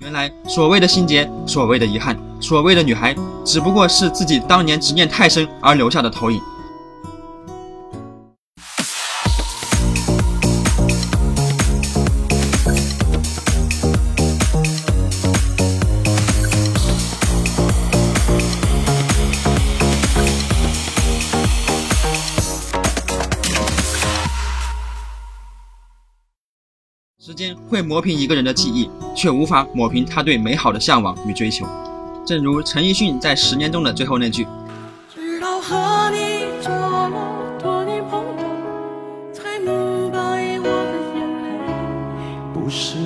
原来所谓的心结，所谓的遗憾，所谓的女孩，只不过是自己当年执念太深而留下的投影。间会磨平一个人的记忆，却无法抹平他对美好的向往与追求。正如陈奕迅在《十年》中的最后那句：“直到和你做了多年朋友，才明白我的眼泪不是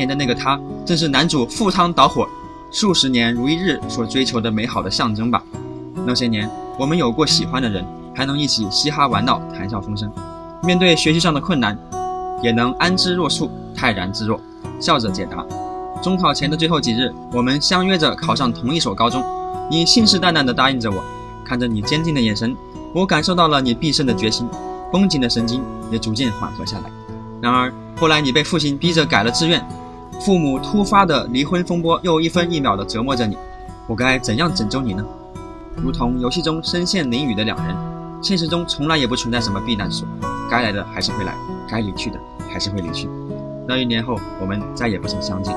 年的那个他，正是男主赴汤蹈火、数十年如一日所追求的美好的象征吧。那些年，我们有过喜欢的人，还能一起嘻哈玩闹、谈笑风生。面对学习上的困难，也能安之若素、泰然自若，笑着解答。中考前的最后几日，我们相约着考上同一所高中。你信誓旦旦地答应着我，看着你坚定的眼神，我感受到了你毕生的决心，绷紧的神经也逐渐缓和下来。然而后来你被父亲逼着改了志愿，父母突发的离婚风波又一分一秒地折磨着你，我该怎样拯救你呢？如同游戏中身陷囹圄的两人，现实中从来也不存在什么避难所，该来的还是会来，该离去的还是会离去。那一年后，我们再也不曾相见。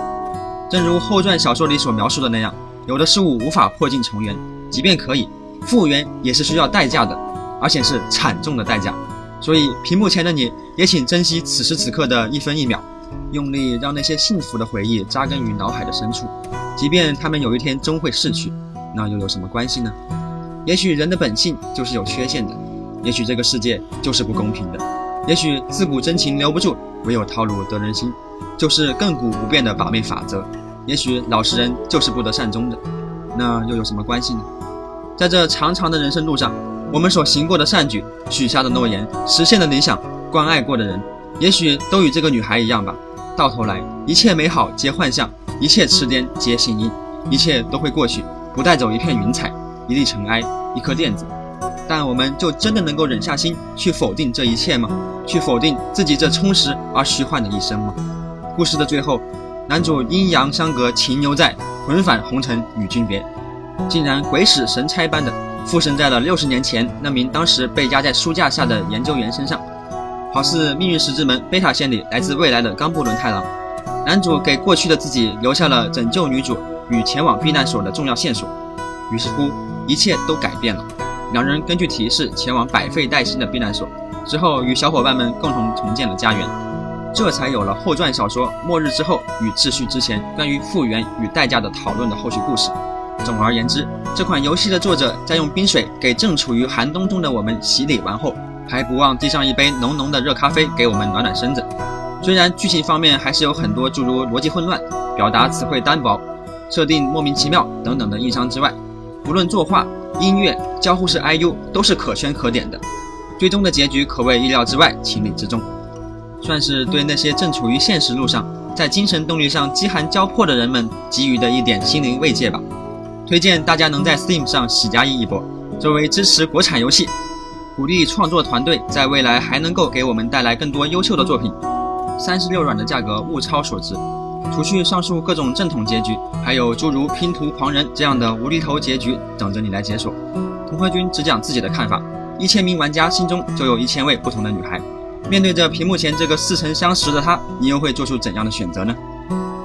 正如后传小说里所描述的那样，有的事物无法破镜重圆，即便可以复原，也是需要代价的，而且是惨重的代价。所以，屏幕前的你也请珍惜此时此刻的一分一秒，用力让那些幸福的回忆扎根于脑海的深处。即便他们有一天终会逝去，那又有什么关系呢？也许人的本性就是有缺陷的，也许这个世界就是不公平的，也许自古真情留不住，唯有套路得人心，就是亘古不变的把妹法则。也许老实人就是不得善终的，那又有什么关系呢？在这长长的人生路上。我们所行过的善举、许下的诺言、实现的理想、关爱过的人，也许都与这个女孩一样吧。到头来，一切美好皆幻象，一切痴癫皆信因，一切都会过去，不带走一片云彩、一粒尘埃、一颗电子。但我们就真的能够忍下心去否定这一切吗？去否定自己这充实而虚幻的一生吗？故事的最后，男主阴阳相隔情犹在，魂返红尘与君别，竟然鬼使神差般的。附身在了六十年前那名当时被压在书架下的研究员身上，好似命运石之门贝塔线里来自未来的冈布伦太郎。男主给过去的自己留下了拯救女主与前往避难所的重要线索，于是乎一切都改变了。两人根据提示前往百废待兴的避难所，之后与小伙伴们共同重建了家园，这才有了后传小说《末日之后与秩序之前》关于复原与代价的讨论的后续故事。总而言之，这款游戏的作者在用冰水给正处于寒冬中的我们洗礼完后，还不忘递上一杯浓浓的热咖啡给我们暖暖身子。虽然剧情方面还是有很多诸如逻辑混乱、表达词汇单薄、设定莫名其妙等等的硬伤之外，不论作画、音乐、交互式 IU 都是可圈可点的。最终的结局可谓意料之外、情理之中，算是对那些正处于现实路上，在精神动力上饥寒交迫的人们给予的一点心灵慰藉吧。推荐大家能在 Steam 上喜加一一波，作为支持国产游戏，鼓励创作团队在未来还能够给我们带来更多优秀的作品。三十六软的价格物超所值，除去上述各种正统结局，还有诸如拼图狂人这样的无厘头结局等着你来解锁。同和君只讲自己的看法，一千名玩家心中就有一千位不同的女孩。面对着屏幕前这个似曾相识的他，你又会做出怎样的选择呢？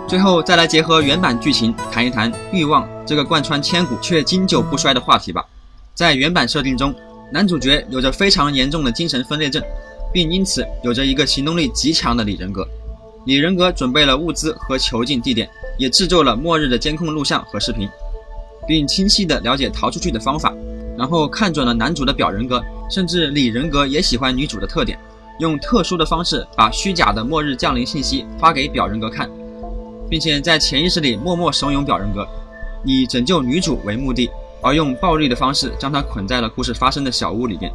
最后再来结合原版剧情谈一谈欲望这个贯穿千古却经久不衰的话题吧。在原版设定中，男主角有着非常严重的精神分裂症，并因此有着一个行动力极强的李人格。李人格准备了物资和囚禁地点，也制作了末日的监控录像和视频，并清晰地了解逃出去的方法。然后看准了男主的表人格，甚至李人格也喜欢女主的特点，用特殊的方式把虚假的末日降临信息发给表人格看。并且在潜意识里默默怂恿表人格，以拯救女主为目的，而用暴力的方式将他捆在了故事发生的小屋里边。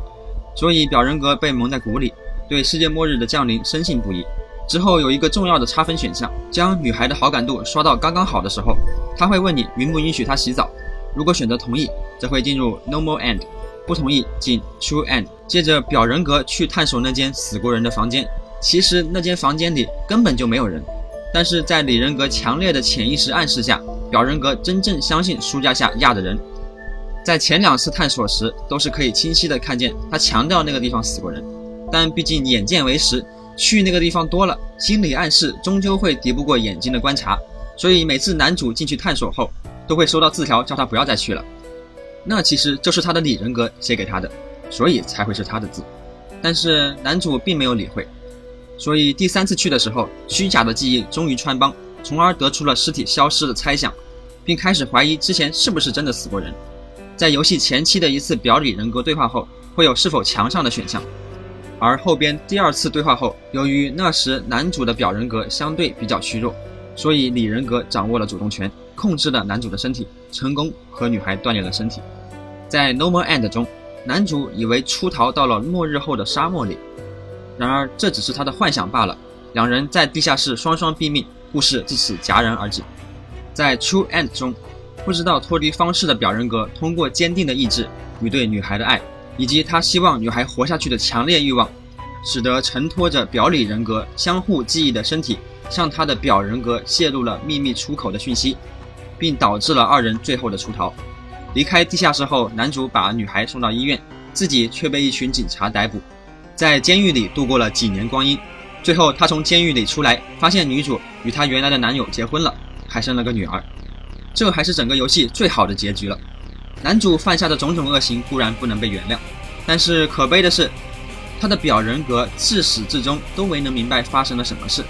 所以表人格被蒙在鼓里，对世界末日的降临深信不疑。之后有一个重要的差分选项，将女孩的好感度刷到刚刚好的时候，他会问你允不允许她洗澡。如果选择同意，则会进入 normal end；不同意进 true end。接着表人格去探索那间死过人的房间，其实那间房间里根本就没有人。但是在里人格强烈的潜意识暗示下，表人格真正相信书架下压的人。在前两次探索时，都是可以清晰的看见他强调那个地方死过人，但毕竟眼见为实。去那个地方多了，心理暗示终究会敌不过眼睛的观察，所以每次男主进去探索后，都会收到字条，叫他不要再去了。那其实就是他的里人格写给他的，所以才会是他的字。但是男主并没有理会，所以第三次去的时候，虚假的记忆终于穿帮，从而得出了尸体消失的猜想，并开始怀疑之前是不是真的死过人。在游戏前期的一次表里人格对话后，会有是否强上的选项。而后边第二次对话后，由于那时男主的表人格相对比较虚弱，所以里人格掌握了主动权，控制了男主的身体，成功和女孩锻炼了身体。在 Normal End 中，男主以为出逃到了末日后的沙漠里，然而这只是他的幻想罢了。两人在地下室双双毙命，故事至此戛然而止。在 True End 中，不知道脱离方式的表人格通过坚定的意志与对女孩的爱。以及他希望女孩活下去的强烈欲望，使得承托着表里人格相互记忆的身体向他的表人格泄露了秘密出口的讯息，并导致了二人最后的出逃。离开地下室后，男主把女孩送到医院，自己却被一群警察逮捕，在监狱里度过了几年光阴。最后，他从监狱里出来，发现女主与她原来的男友结婚了，还生了个女儿。这还是整个游戏最好的结局了。男主犯下的种种恶行固然不能被原谅，但是可悲的是，他的表人格自始至终都没能明白发生了什么事，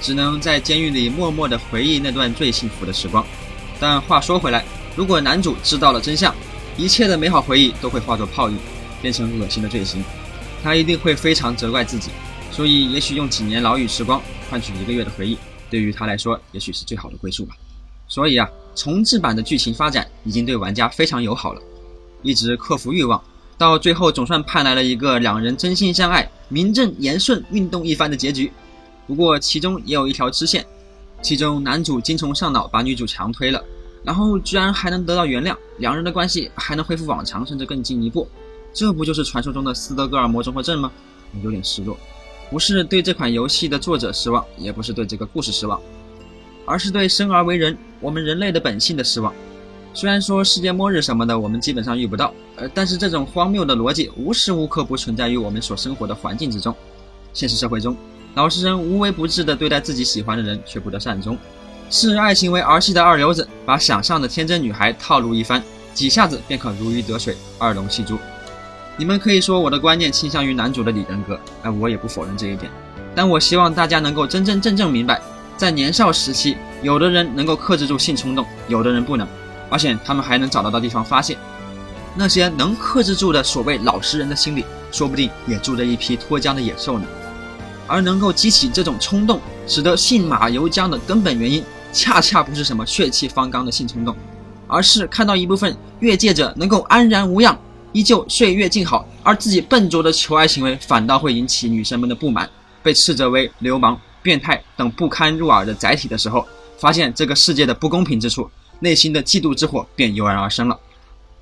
只能在监狱里默默地回忆那段最幸福的时光。但话说回来，如果男主知道了真相，一切的美好回忆都会化作泡影，变成恶心的罪行，他一定会非常责怪自己。所以，也许用几年牢狱时光换取一个月的回忆，对于他来说，也许是最好的归宿吧。所以啊，重置版的剧情发展已经对玩家非常友好了，一直克服欲望，到最后总算盼来了一个两人真心相爱、名正言顺运动一番的结局。不过其中也有一条支线，其中男主精虫上脑把女主强推了，然后居然还能得到原谅，两人的关系还能恢复往常，甚至更进一步，这不就是传说中的斯德哥尔摩综合症吗？有点失落，不是对这款游戏的作者失望，也不是对这个故事失望。而是对生而为人，我们人类的本性的失望。虽然说世界末日什么的，我们基本上遇不到，呃，但是这种荒谬的逻辑无时无刻不存在于我们所生活的环境之中。现实社会中，老实人无微不至地对待自己喜欢的人，却不得善终；视爱情为儿戏的二流子，把想象的天真女孩套路一番，几下子便可如鱼得水，二龙戏珠。你们可以说我的观念倾向于男主的李人格，哎，我也不否认这一点。但我希望大家能够真真正正明白。在年少时期，有的人能够克制住性冲动，有的人不能，而且他们还能找得到地方发泄。那些能克制住的所谓老实人的心里，说不定也住着一批脱缰的野兽呢。而能够激起这种冲动，使得性马由缰的根本原因，恰恰不是什么血气方刚的性冲动，而是看到一部分越界者能够安然无恙，依旧岁月静好，而自己笨拙的求爱行为反倒会引起女生们的不满，被斥责为流氓。变态等不堪入耳的载体的时候，发现这个世界的不公平之处，内心的嫉妒之火便油然而生了。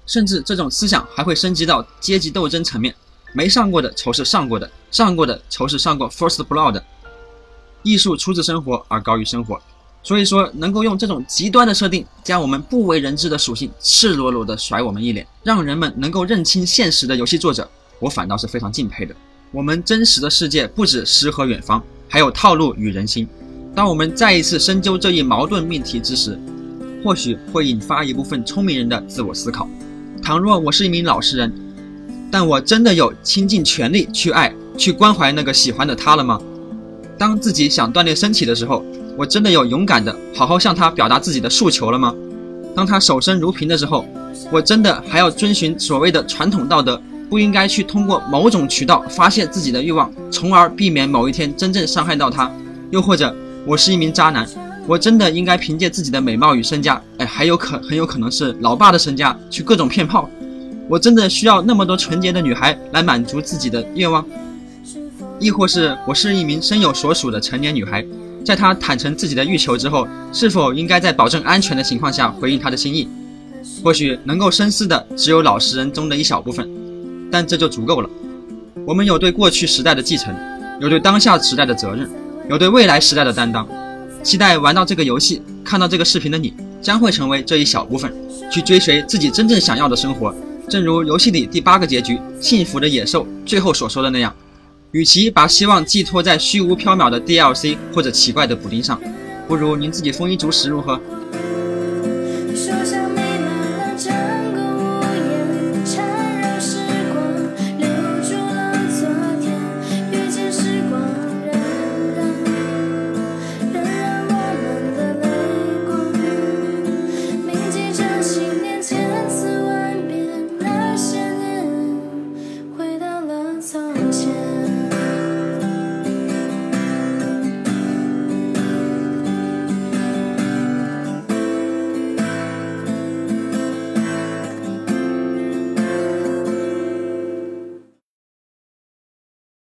甚至这种思想还会升级到阶级斗争层面，没上过的仇视上过的，上过的仇视上过 First Blood。艺术出自生活而高于生活，所以说能够用这种极端的设定，将我们不为人知的属性赤裸裸的甩我们一脸，让人们能够认清现实的游戏作者，我反倒是非常敬佩的。我们真实的世界不止诗和远方。还有套路与人心。当我们再一次深究这一矛盾命题之时，或许会引发一部分聪明人的自我思考。倘若我是一名老实人，但我真的有倾尽全力去爱、去关怀那个喜欢的他了吗？当自己想锻炼身体的时候，我真的有勇敢的好好向他表达自己的诉求了吗？当他守身如瓶的时候，我真的还要遵循所谓的传统道德？不应该去通过某种渠道发泄自己的欲望，从而避免某一天真正伤害到他。又或者，我是一名渣男，我真的应该凭借自己的美貌与身家，哎，还有可很有可能是老爸的身家，去各种骗炮。我真的需要那么多纯洁的女孩来满足自己的愿望？亦或是我是一名身有所属的成年女孩，在她坦诚自己的欲求之后，是否应该在保证安全的情况下回应她的心意？或许能够深思的只有老实人中的一小部分，但这就足够了。我们有对过去时代的继承，有对当下时代的责任，有对未来时代的担当。期待玩到这个游戏、看到这个视频的你，将会成为这一小部分，去追随自己真正想要的生活。正如游戏里第八个结局“幸福的野兽”最后所说的那样，与其把希望寄托在虚无缥缈的 DLC 或者奇怪的补丁上，不如您自己丰衣足食如何？